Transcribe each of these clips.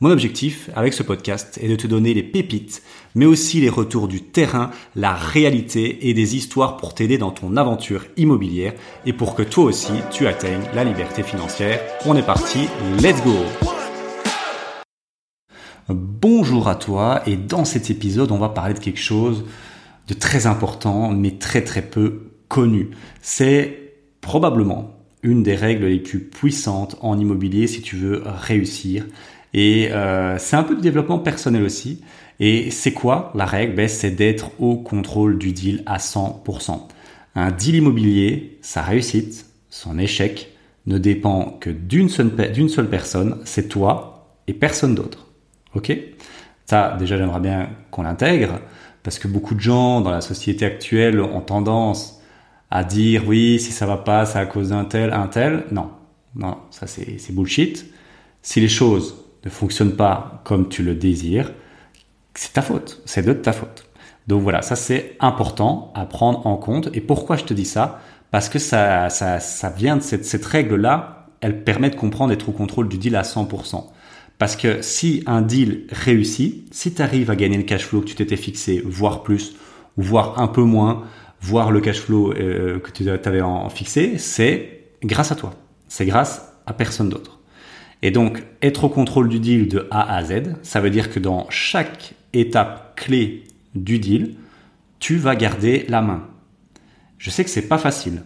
Mon objectif avec ce podcast est de te donner les pépites, mais aussi les retours du terrain, la réalité et des histoires pour t'aider dans ton aventure immobilière et pour que toi aussi tu atteignes la liberté financière. On est parti, let's go Bonjour à toi et dans cet épisode on va parler de quelque chose de très important mais très très peu connu. C'est probablement une des règles les plus puissantes en immobilier si tu veux réussir et euh, c'est un peu de développement personnel aussi. Et c'est quoi la règle? Ben, C'est d'être au contrôle du deal à 100%. Un deal immobilier, sa réussite, son échec, ne dépend que d'une seule, personne, c'est toi et personne d'autre. Ok? Ça, déjà, j'aimerais bien qu'on l'intègre, parce que beaucoup de gens dans la société actuelle ont tendance à dire oui, si ça va pas, c'est à cause d'un tel, un tel. Non, non, ça c'est bullshit. Si les choses ne fonctionne pas comme tu le désires, c'est ta faute, c'est de ta faute. Donc voilà, ça c'est important à prendre en compte. Et pourquoi je te dis ça? Parce que ça, ça, ça vient de cette, cette règle-là, elle permet de comprendre d'être au contrôle du deal à 100%. Parce que si un deal réussit, si tu arrives à gagner le cash flow que tu t'étais fixé, voire plus, voire un peu moins, voire le cash flow euh, que tu avais en fixé, c'est grâce à toi. C'est grâce à personne d'autre. Et donc, être au contrôle du deal de A à Z, ça veut dire que dans chaque étape clé du deal, tu vas garder la main. Je sais que c'est pas facile.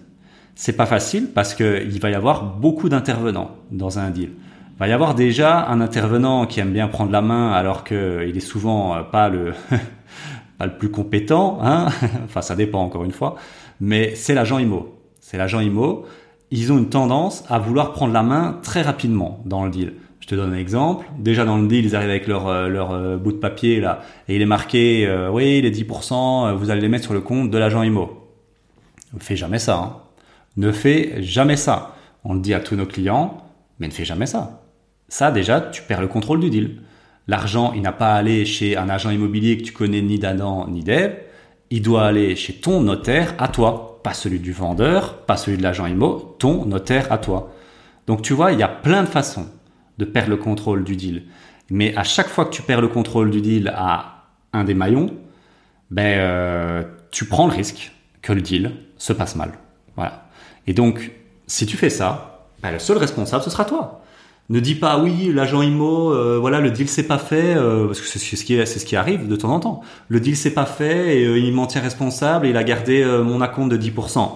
C'est pas facile parce qu'il va y avoir beaucoup d'intervenants dans un deal. Il va y avoir déjà un intervenant qui aime bien prendre la main alors qu'il est souvent euh, pas le, plus compétent, hein enfin ça dépend encore une fois, mais c'est l'agent IMO. C'est l'agent IMO ils ont une tendance à vouloir prendre la main très rapidement dans le deal. Je te donne un exemple. Déjà dans le deal, ils arrivent avec leur, euh, euh, bout de papier là, et il est marqué, euh, oui, les 10%, vous allez les mettre sur le compte de l'agent IMO. Ne fais jamais ça. Hein. Ne fais jamais ça. On le dit à tous nos clients, mais ne fais jamais ça. Ça déjà, tu perds le contrôle du deal. L'argent, il n'a pas à aller chez un agent immobilier que tu connais ni d'Adam ni d'Ève. Il doit aller chez ton notaire à toi pas celui du vendeur, pas celui de l'agent IMO, ton notaire à toi. Donc tu vois, il y a plein de façons de perdre le contrôle du deal. Mais à chaque fois que tu perds le contrôle du deal à un des maillons, ben euh, tu prends le risque que le deal se passe mal. Voilà. Et donc, si tu fais ça, ben, le seul responsable, ce sera toi. Ne dis pas oui, l'agent IMO, euh, voilà, le deal s'est pas fait, euh, parce que c'est ce qui c'est ce qui arrive de temps en temps. Le deal s'est pas fait et euh, il m'en tient responsable et il a gardé mon acompte de 10%.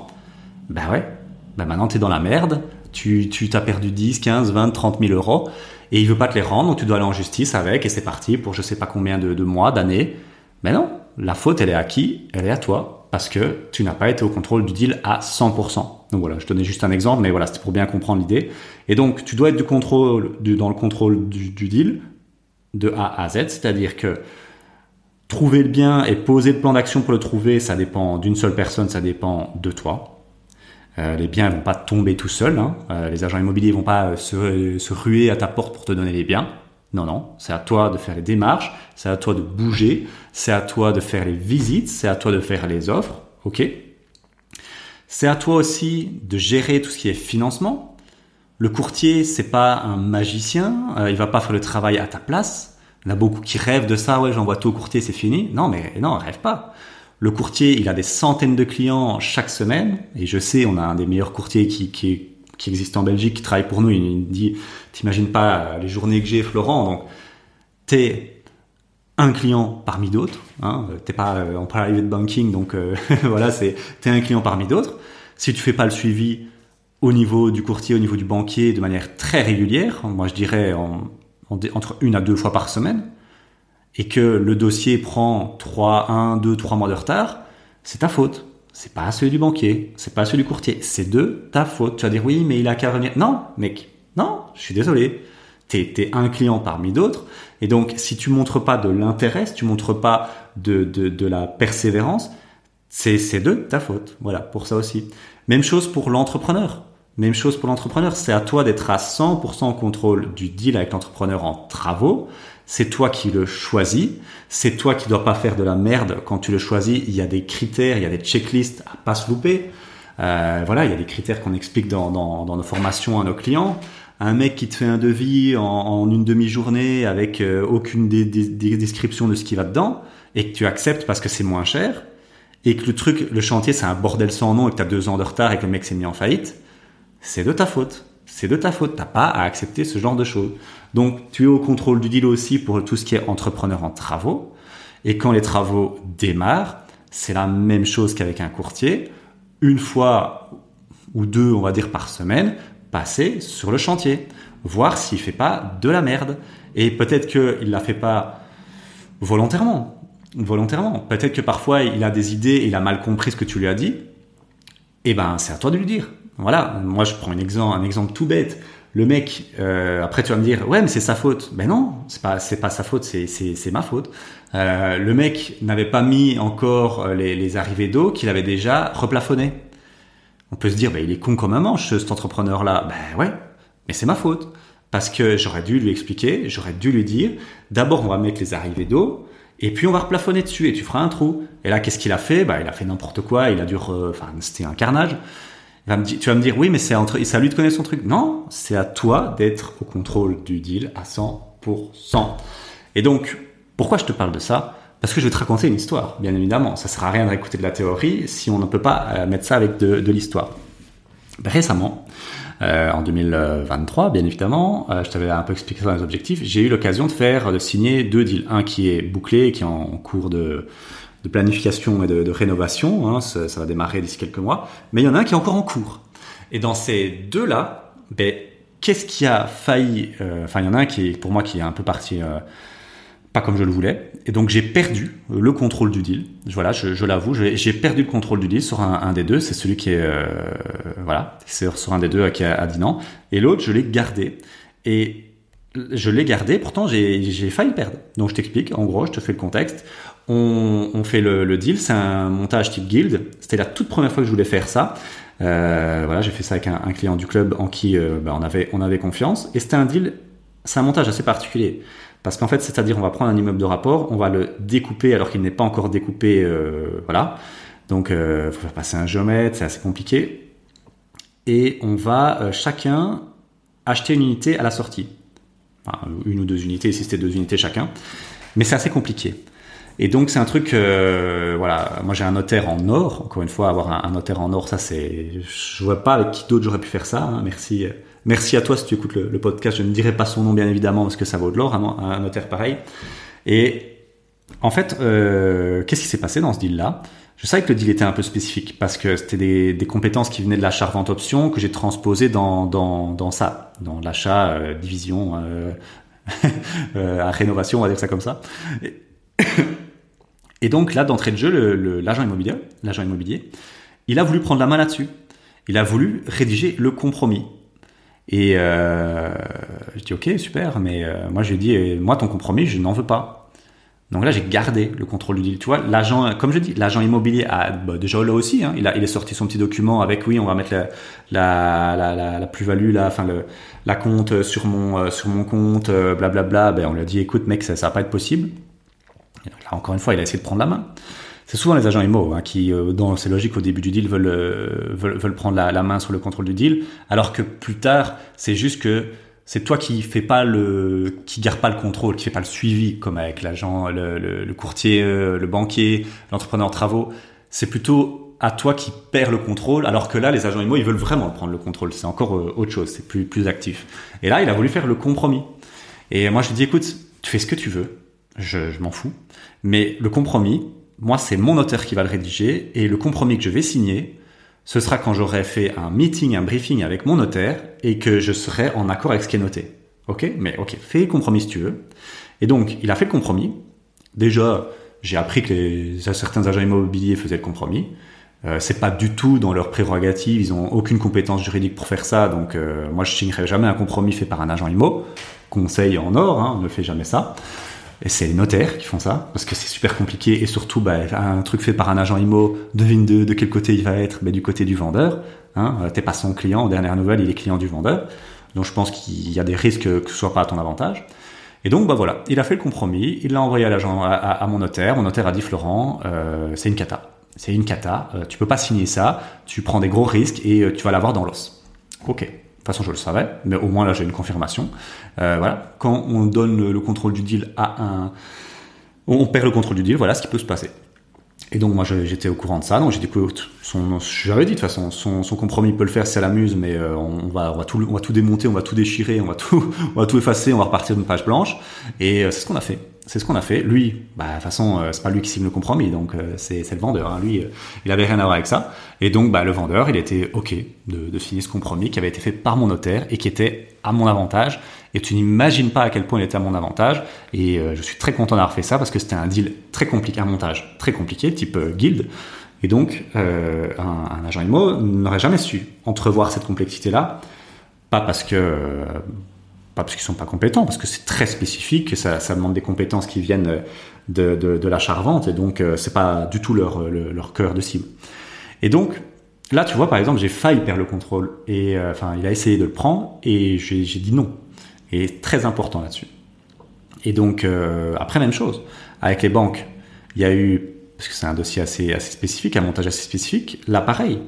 Ben ouais, ben maintenant t'es dans la merde, tu tu t'as perdu 10, 15, 20, 30 000 euros et il veut pas te les rendre, donc tu dois aller en justice avec et c'est parti pour je sais pas combien de, de mois, d'années. Mais non, la faute elle est à qui? Elle est à toi parce que tu n'as pas été au contrôle du deal à 100%. Donc voilà, je donnais juste un exemple, mais voilà, c'était pour bien comprendre l'idée. Et donc, tu dois être du contrôle, dans le contrôle du, deal de A à Z, c'est-à-dire que trouver le bien et poser le plan d'action pour le trouver, ça dépend d'une seule personne, ça dépend de toi. Euh, les biens ne vont pas tomber tout seuls. Hein. Euh, les agents immobiliers vont pas se, se ruer à ta porte pour te donner les biens. Non, non, c'est à toi de faire les démarches, c'est à toi de bouger, c'est à toi de faire les visites, c'est à toi de faire les offres, ok? C'est à toi aussi de gérer tout ce qui est financement. Le courtier, c'est pas un magicien, euh, il va pas faire le travail à ta place. Il y en a beaucoup qui rêvent de ça, ouais, j'envoie tout au courtier, c'est fini. Non, mais non, rêve pas. Le courtier, il a des centaines de clients chaque semaine, et je sais, on a un des meilleurs courtiers qui, qui, qui existe en Belgique, qui travaille pour nous. Il me dit, t'imagines pas les journées que j'ai, Florent. Donc, t'es un client parmi d'autres. Hein, t'es pas en private banking, donc euh, voilà, c'est t'es un client parmi d'autres. Si tu fais pas le suivi au niveau du courtier, au niveau du banquier, de manière très régulière, moi je dirais entre une à deux fois par semaine, et que le dossier prend 3, 1, 2, 3 mois de retard, c'est ta faute. C'est pas celui du banquier, c'est pas celui du courtier, c'est de ta faute. Tu vas dire oui, mais il a qu'à venir. Non, mec, non, je suis désolé. T'es es un client parmi d'autres. Et donc, si tu montres pas de l'intérêt, si tu montres pas de, de, de la persévérance, c'est de ta faute. Voilà, pour ça aussi. Même chose pour l'entrepreneur. Même chose pour l'entrepreneur. C'est à toi d'être à 100% en contrôle du deal avec l'entrepreneur en travaux. C'est toi qui le choisis. C'est toi qui dois pas faire de la merde quand tu le choisis. Il y a des critères, il y a des checklists à pas se louper. Euh, voilà, il y a des critères qu'on explique dans, nos formations à nos clients. Un mec qui te fait un devis en, une demi-journée avec euh, aucune des, des, des descriptions de ce qui va dedans et que tu acceptes parce que c'est moins cher et que le truc, le chantier, c'est un bordel sans nom et que tu as deux ans de retard et que le mec s'est mis en faillite, c'est de ta faute. C'est de ta faute. T'as pas à accepter ce genre de choses. Donc, tu es au contrôle du deal aussi pour tout ce qui est entrepreneur en travaux. Et quand les travaux démarrent, c'est la même chose qu'avec un courtier une fois ou deux, on va dire, par semaine, passer sur le chantier, voir s'il fait pas de la merde. Et peut-être qu'il la fait pas volontairement. Volontairement. Peut-être que parfois il a des idées et il a mal compris ce que tu lui as dit. Eh ben, c'est à toi de lui dire. Voilà. Moi, je prends un exemple, un exemple tout bête. Le mec, euh, après tu vas me dire, ouais, mais c'est sa faute. Ben non, c'est pas, c'est pas sa faute, c'est, c'est, ma faute. Euh, le mec n'avait pas mis encore euh, les, arrivées d'eau qu'il avait déjà replafonné. On peut se dire, ben il est con comme un manche, cet entrepreneur-là. Ben ouais, mais c'est ma faute. Parce que j'aurais dû lui expliquer, j'aurais dû lui dire, d'abord on va mettre les arrivées d'eau, et puis on va replafonner dessus et tu feras un trou. Et là, qu'est-ce qu'il a fait? Bah, il a fait n'importe quoi. Il a dû, enfin, c'était un carnage tu vas me dire, oui, mais c'est à lui de connaître son truc. Non, c'est à toi d'être au contrôle du deal à 100%. Et donc, pourquoi je te parle de ça? Parce que je vais te raconter une histoire, bien évidemment. Ça sert à rien de réécouter de la théorie si on ne peut pas euh, mettre ça avec de, de l'histoire. Récemment, euh, en 2023, bien évidemment, euh, je t'avais un peu expliqué ça dans les objectifs, j'ai eu l'occasion de faire, de signer deux deals. Un qui est bouclé, qui est en cours de, de planification et de, rénovation. Hein, ça, va démarrer d'ici quelques mois. Mais il y en a un qui est encore en cours. Et dans ces deux-là, ben, qu'est-ce qui a failli euh, Enfin, il y en a un qui est pour moi qui est un peu parti euh, pas comme je le voulais. Et donc j'ai perdu le contrôle du deal. Voilà, je, l'avoue, j'ai perdu le contrôle du deal sur un, des deux. C'est celui qui est euh, voilà, c'est sur un des deux qui a dit non. Et l'autre, je l'ai gardé. Et je l'ai gardé, pourtant j'ai failli perdre. Donc je t'explique, en gros, je te fais le contexte on, fait le, deal, c'est un montage type guild. C'était la toute première fois que je voulais faire ça. Euh, voilà, j'ai fait ça avec un, client du club en qui euh, bah, on, avait, on avait confiance. Et c'était un deal, c'est un montage assez particulier. Parce qu'en fait, c'est-à-dire, on va prendre un immeuble de rapport, on va le découper alors qu'il n'est pas encore découpé. Euh, voilà. Donc, il faut faire passer un géomètre, c'est assez compliqué. Et on va chacun acheter une unité à la sortie. Enfin, une ou deux unités, si c'était deux unités chacun. Mais c'est assez compliqué. Et donc c'est un truc, euh, voilà, moi j'ai un notaire en or. Encore une fois, avoir un, notaire en or, ça c'est, je vois pas avec qui d'autre j'aurais pu faire ça. Hein. Merci, merci à toi si tu écoutes le, podcast. Je ne dirai pas son nom bien évidemment parce que ça vaut de l'or, un, notaire pareil. Et en fait, euh, qu'est-ce qui s'est passé dans ce deal-là? Je savais que le deal était un peu spécifique parce que c'était des, compétences qui venaient de l'achat vente option que j'ai transposé dans, dans, dans ça, dans l'achat euh, division euh, euh, à rénovation, on va dire ça comme ça. Et, donc là, d'entrée de jeu, l'agent immobilier, il a voulu prendre la main là-dessus. Il a voulu rédiger le compromis. Et euh, je dis ok super, mais euh, moi j'ai dit moi ton compromis je n'en veux pas. Donc là j'ai gardé le contrôle du deal. Tu vois, l'agent, comme je dis, l'agent immobilier a bah, déjà là aussi. Hein, il a il est sorti son petit document avec oui on va mettre la la, la, la, plus-value compte sur mon euh, sur mon compte, blablabla. Bla, bla. Ben on lui a dit écoute mec ça ça va pas être possible. Là, encore une fois, il a essayé de prendre la main. C'est souvent les agents IMO hein, qui, euh, dans ces logiques au début du deal, veulent, euh, veulent, prendre la, main sur le contrôle du deal, alors que plus tard, c'est juste que c'est toi qui fais pas le, qui garde pas le contrôle, qui fait pas le suivi, comme avec l'agent, le, le, courtier, euh, le banquier, l'entrepreneur en travaux. C'est plutôt à toi qui perds le contrôle, alors que là, les agents IMO, ils veulent vraiment prendre le contrôle. C'est encore autre chose, c'est plus, plus actif. Et là, il a voulu faire le compromis. Et moi, je lui dis, écoute, tu fais ce que tu veux je, je m'en fous. Mais le compromis, moi, c'est mon notaire qui va le rédiger et le compromis que je vais signer, ce sera quand j'aurai fait un meeting, un briefing avec mon notaire et que je serai en accord avec ce qui est noté. Ok? Mais ok, fais le compromis si tu veux. Et donc, il a fait le compromis. Déjà, j'ai appris que certains agents immobiliers faisaient le compromis. Euh, c'est pas du tout dans leur prérogative, ils ont aucune compétence juridique pour faire ça, donc euh, moi je signerai jamais un compromis fait par un agent immo. Conseil en or, hein, ne fait jamais ça. Et c'est les notaires qui font ça, parce que c'est super compliqué, et surtout, bah, un truc fait par un agent IMO, devine de, de quel côté il va être, bah, du côté du vendeur. Hein, euh, t'es pas son client, aux dernières nouvelles, il est client du vendeur. Donc je pense qu'il y a des risques que ce soit pas à ton avantage. Et donc bah voilà, il a fait le compromis, il l'a envoyé à l'agent, à, mon notaire. Mon notaire a dit Florent, euh, c'est une cata, c'est une cata. Euh, tu peux pas signer ça, tu prends des gros risques et euh, tu vas l'avoir dans l'os. Ok. De toute façon, je le savais, mais au moins là, j'ai une confirmation. Euh, voilà. Quand on donne le contrôle du deal à un, on perd le contrôle du deal. Voilà ce qui peut se passer. Et donc moi j'étais au courant de ça, donc j'ai dit son, j'avais dit de toute façon, son, son compromis peut le faire si ça l'amuse, mais euh, on, va, on va tout, on va tout démonter, on va tout déchirer, on va tout, on va tout effacer, on va repartir d'une page blanche. Et euh, c'est ce qu'on a fait. C'est ce qu'on a fait. Lui, bah, de toute façon, euh, c'est pas lui qui signe le compromis, donc c'est, c'est le vendeur. Hein. Lui, il avait rien à voir avec ça. Et donc, bah, le vendeur, il était ok de, de signer ce compromis qui avait été fait par mon notaire et qui était à mon avantage et tu n'imagines pas à quel point il était à mon avantage. Et euh, je suis très content d'avoir fait ça parce que c'était un deal très compliqué, un montage très compliqué, type euh, guild. Et donc, euh, un, agent IMO n'aurait jamais su entrevoir cette complexité-là, pas parce que pas parce qu'ils sont pas compétents, parce que c'est très spécifique, ça, ça demande des compétences qui viennent de, de, de l'achat-revente, et donc c'est pas du tout leur, leur, leur cœur de cible. Et donc, là, tu vois, par exemple, j'ai failli perdre le contrôle, et enfin, il a essayé de le prendre, et j'ai dit non est très important là-dessus. Et donc, euh, après, même chose. Avec les banques, il y a eu, parce que c'est un dossier assez, assez spécifique, un montage assez spécifique, là, pareil.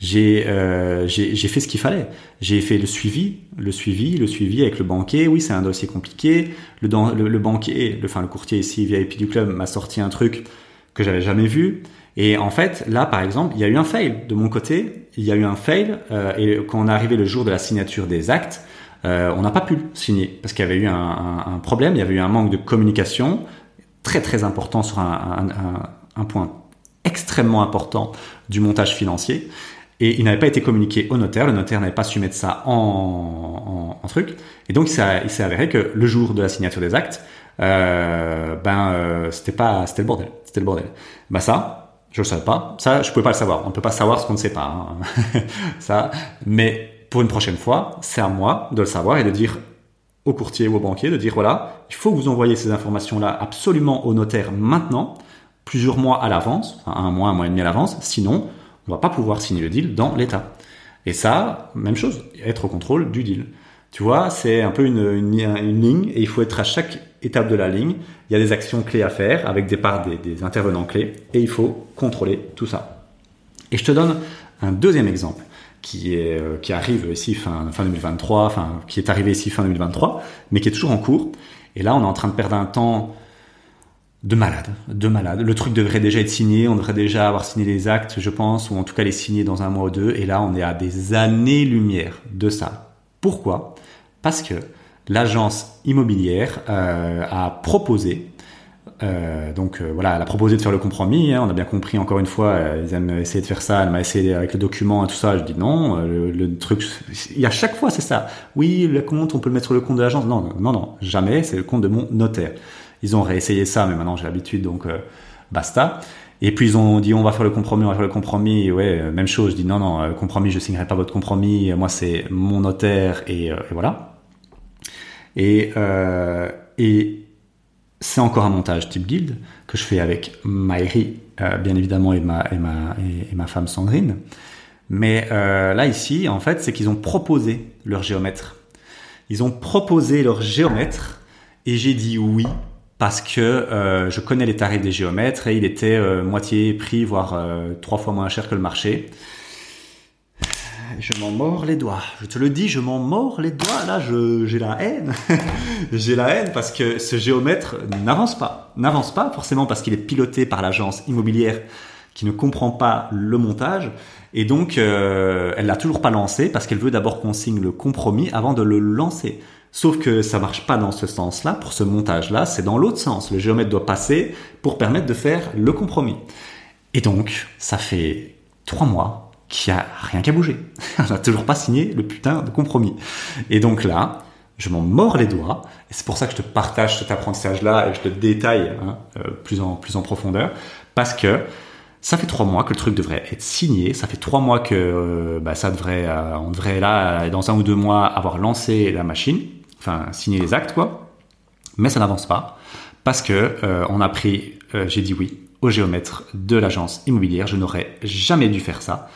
J'ai euh, fait ce qu'il fallait. J'ai fait le suivi, le suivi, le suivi avec le banquier. Oui, c'est un dossier compliqué. Le, le, le banquier, le, enfin le courtier ici VIP du club m'a sorti un truc que j'avais jamais vu. Et en fait, là, par exemple, il y a eu un fail de mon côté. Il y a eu un fail euh, et quand on est arrivé le jour de la signature des actes, euh, on n'a pas pu signer parce qu'il y avait eu un, problème, il y avait eu un manque de communication très très important sur un, point extrêmement important du montage financier. Et il n'avait pas été communiqué au notaire, le notaire n'avait pas su mettre ça en, truc. Et donc il s'est avéré que le jour de la signature des actes, euh, ben euh, c'était pas c'était le bordel, c'était le bordel. Bah ça, je le savais pas, ça je pouvais pas le savoir. On peut pas savoir ce qu'on ne sait pas, hein. ça. Mais pour une prochaine fois, c'est à moi de le savoir et de dire au courtier ou au banquier de dire voilà, il faut que vous envoyez ces informations-là absolument au notaire maintenant, plusieurs mois à l'avance, un mois, un mois et demi à l'avance, sinon on va pas pouvoir signer le deal dans l'état. Et ça, même chose, être au contrôle du deal. Tu vois, c'est un peu une, une, ligne et il faut être à chaque étape de la ligne. Il y a des actions clés à faire avec des parts des, intervenants clés et il faut contrôler tout ça. Et je te donne un deuxième exemple qui est euh, qui arrive ici fin fin 2023, enfin qui est arrivé ici fin 2023, mais qui est toujours en cours. Et là, on est en train de perdre un temps de malade, de malade. Le truc devrait déjà être signé, on devrait déjà avoir signé les actes, je pense, ou en tout cas les signer dans un mois ou deux. Et là, on est à des années-lumière de ça. Pourquoi? Parce que l'agence immobilière euh, a proposé euh, donc euh, voilà, elle a proposé de faire le compromis. Hein, on a bien compris encore une fois, ils aiment essayer de faire ça. Elle m'a essayé avec le document et tout ça. Je dis non. Le, truc, il y a chaque fois c'est ça. Oui, le compte, on peut le mettre sur le compte de l'agence. Non, non, non, jamais. C'est le compte de mon notaire. Ils ont réessayé ça, mais maintenant j'ai l'habitude, donc basta. Et puis ils ont dit on va faire le compromis, on va faire le compromis. Ouais, même chose. Je dis non, non, le compromis, je signerai pas votre compromis. Moi, c'est mon notaire et, et voilà. Et et c'est encore un montage type guild que je fais avec Maïri, euh, bien évidemment, et ma, et ma, et, ma femme Sandrine. Mais euh, là, ici, en fait, c'est qu'ils ont proposé leur géomètre. Ils ont proposé leur géomètre et j'ai dit oui parce que euh, je connais les tarifs des géomètres et il était moitié prix, voire trois fois moins cher que le marché je m'en mords les doigts. Je te le dis, je m'en mords les doigts. Là, j'ai la haine. j'ai la haine parce que ce géomètre n'avance pas. N'avance pas forcément parce qu'il est piloté par l'agence immobilière qui ne comprend pas le montage. Et donc, euh, elle l'a toujours pas lancé parce qu'elle veut d'abord qu'on signe le compromis avant de le lancer. Sauf que ça marche pas dans ce sens-là, pour ce montage-là, c'est dans l'autre sens. Le géomètre doit passer pour permettre de faire le compromis. Et donc, ça fait trois mois qui a rien qu'à bouger. On n'a toujours pas signé le putain de compromis. Et donc là, je m'en mords les doigts. C'est pour ça que je te partage cet apprentissage-là et je te détaille hein, euh, plus en plus en profondeur, parce que ça fait trois mois que le truc devrait être signé. Ça fait trois mois que euh, bah, ça devrait, euh, on devrait là dans un ou deux mois avoir lancé la machine, enfin signer les actes quoi. Mais ça n'avance pas parce que on a pris, j'ai dit oui au géomètre de l'agence immobilière. Je n'aurais jamais dû faire ça.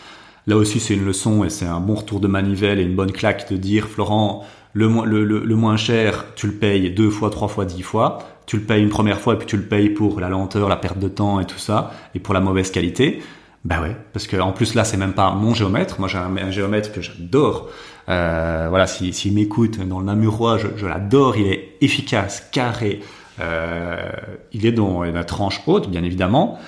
Là aussi, c'est une leçon et c'est un bon retour de manivelle et une bonne claque de dire, Florent, le, le, le, moins cher, tu le payes deux fois, trois fois, dix fois. Tu le payes une première fois et puis tu le payes pour la lenteur, la perte de temps et tout ça, et pour la mauvaise qualité. Bah ouais, parce que en plus là, c'est même pas mon géomètre. Moi, j'ai un, géomètre que j'adore. Euh, voilà, s'il si, m'écoute dans le Namurois, je, je l'adore. Il est efficace, carré. Euh, il est dans la tranche haute, bien évidemment.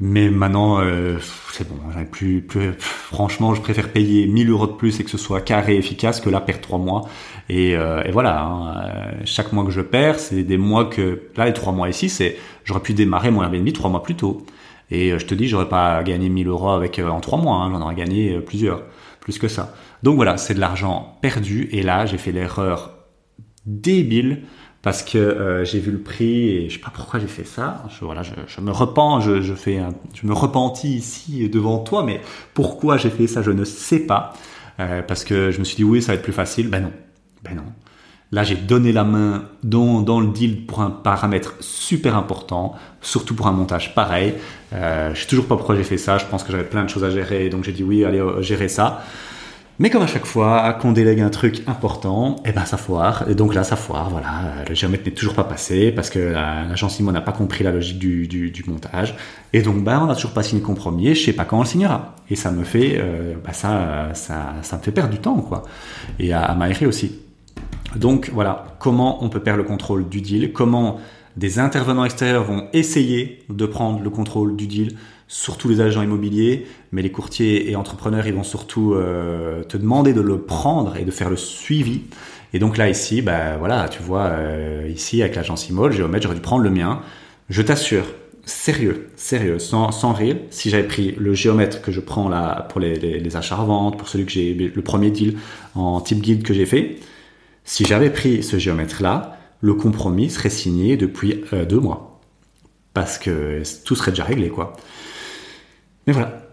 Mais maintenant, euh, c'est bon. Plus, plus, franchement, je préfère payer 1000 euros de plus et que ce soit carré, efficace, que là perdre trois mois. Et, euh, et voilà. Hein, euh, chaque mois que je perds, c'est des mois que là les trois mois ici, c'est j'aurais pu démarrer mon Airbnb trois mois plus tôt. Et euh, je te dis, j'aurais pas gagné 1000 euros avec en trois mois. Hein, J'en aurais gagné plusieurs, plus que ça. Donc voilà, c'est de l'argent perdu. Et là, j'ai fait l'erreur débile parce que euh, j'ai vu le prix et je sais pas pourquoi j'ai fait ça. Je, voilà, je, me repens, je, fais, un, je me repentis ici devant toi, mais pourquoi j'ai fait ça, je ne sais pas. Euh, parce que je me suis dit oui, ça va être plus facile. Ben non, ben non. Là, j'ai donné la main dans, dans le deal pour un paramètre super important, surtout pour un montage pareil. Euh, je sais toujours pas pourquoi j'ai fait ça. Je pense que j'avais plein de choses à gérer, donc j'ai dit oui, allez euh, gérer ça. Mais comme à chaque fois qu'on délègue un truc important, eh ben ça foire. Et donc là, ça foire. Voilà, le géomètre n'est toujours pas passé parce que l'agence IMO n'a pas compris la logique du, du, montage. Et donc, bah, on n'a toujours pas signé compromis. Et je sais pas quand on le signera. Et ça me fait, euh, bah, ça, ça, ça me fait perdre du temps, quoi. Et à, à aussi. Donc voilà, comment on peut perdre le contrôle du deal Comment des intervenants extérieurs vont essayer de prendre le contrôle du deal surtout les agents immobiliers, mais les courtiers et entrepreneurs, ils vont surtout euh, te demander de le prendre et de faire le suivi. Et donc là, ici, bah voilà, tu vois, euh, ici avec l'agence Immo, le géomètre, j'aurais dû prendre le mien. Je t'assure, sérieux, sérieux, sans, rire, si j'avais pris le géomètre que je prends là pour les, les, achats ventes, pour celui que j'ai, le premier deal en type guide que j'ai fait, si j'avais pris ce géomètre-là, le compromis serait signé depuis euh, deux mois. Parce que tout serait déjà réglé, quoi. Mais voilà,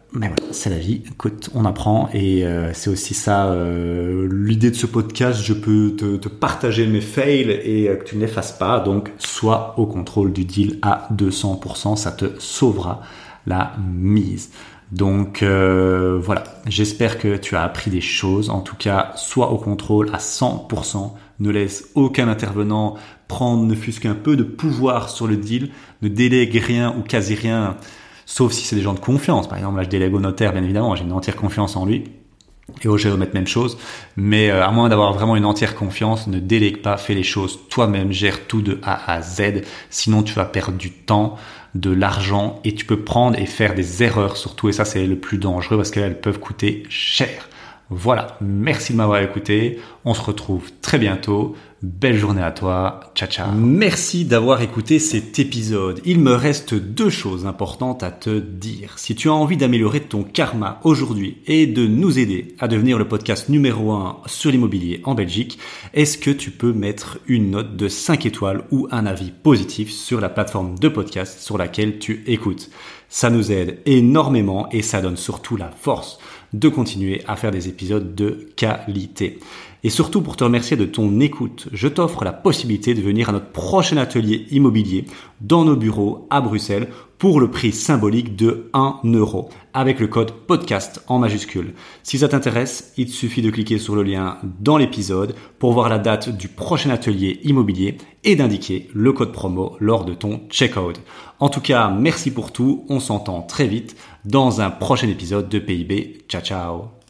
c'est la vie. Écoute, on apprend et euh, c'est aussi ça euh, l'idée de ce podcast. Je peux te, partager mes fails et que tu ne l'effaces pas. Donc, sois au contrôle du deal à 200%, ça te sauvera la mise. Donc voilà, j'espère que tu as appris des choses. En tout cas, sois au contrôle à 100%. Ne laisse aucun intervenant prendre ne fût-ce qu'un peu de pouvoir sur le deal. Ne délègue rien ou quasi rien sauf si c'est des gens de confiance. Par exemple, là, je délègue au notaire, bien évidemment, j'ai une entière confiance en lui. Et au géomètre, même chose. Mais euh, à moins d'avoir vraiment une entière confiance, ne délègue pas, fais les choses toi-même, gère tout de A à Z. Sinon, tu vas perdre du temps, de l'argent et tu peux prendre et faire des erreurs surtout. Et ça, c'est le plus dangereux parce qu'elles peuvent coûter cher. Voilà, merci de m'avoir écouté. On se retrouve très bientôt. Belle journée à toi. Ciao ciao. Merci d'avoir écouté cet épisode. Il me reste deux choses importantes à te dire. Si tu as envie d'améliorer ton karma aujourd'hui et de nous aider à devenir le podcast numéro 1 sur l'immobilier en Belgique, est-ce que tu peux mettre une note de 5 étoiles ou un avis positif sur la plateforme de podcast sur laquelle tu écoutes? Ça nous aide énormément et ça donne surtout la force de continuer à faire des épisodes de qualité. Et surtout pour te remercier de ton écoute, je t'offre la possibilité de venir à notre prochain atelier immobilier dans nos bureaux à Bruxelles pour le prix symbolique de 1 euro avec le code podcast en majuscule. Si ça t'intéresse, il te suffit de cliquer sur le lien dans l'épisode pour voir la date du prochain atelier immobilier et d'indiquer le code promo lors de ton checkout. En tout cas, merci pour tout. On s'entend très vite dans un prochain épisode de PIB. Ciao ciao